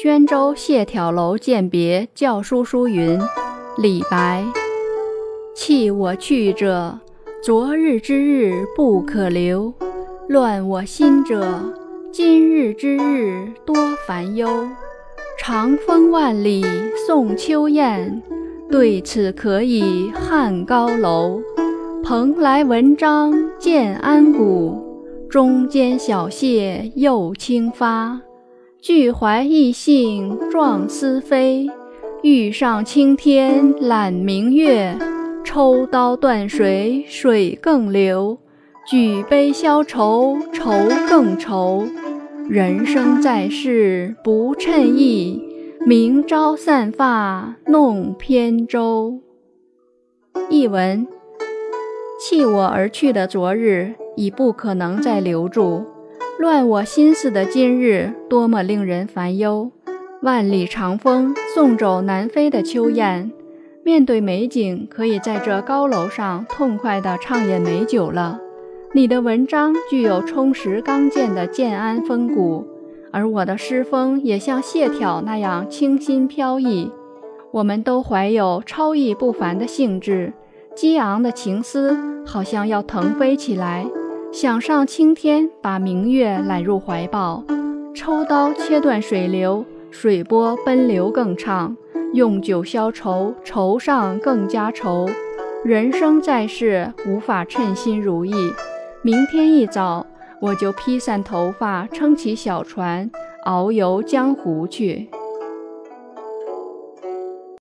宣州谢眺楼饯别校书书云：李白。弃我去者，昨日之日不可留；乱我心者，今日之日多烦忧。长风万里送秋雁，对此可以酣高楼。蓬莱文章建安骨，中间小谢又清发。俱怀逸兴壮思飞，欲上青天揽明月。抽刀断水，水更流；举杯消愁，愁更愁。人生在世不称意，明朝散发弄扁舟。译文：弃我而去的昨日已不可能再留住，乱我心思的今日多么令人烦忧。万里长风送走南飞的秋雁。面对美景，可以在这高楼上痛快地畅饮美酒了。你的文章具有充实刚健的建安风骨，而我的诗风也像谢眺那样清新飘逸。我们都怀有超逸不凡的兴致，激昂的情思好像要腾飞起来，想上青天，把明月揽入怀抱。抽刀切断水流，水波奔流更畅。用酒消愁，愁上更加愁。人生在世，无法称心如意。明天一早，我就披散头发，撑起小船，遨游江湖去。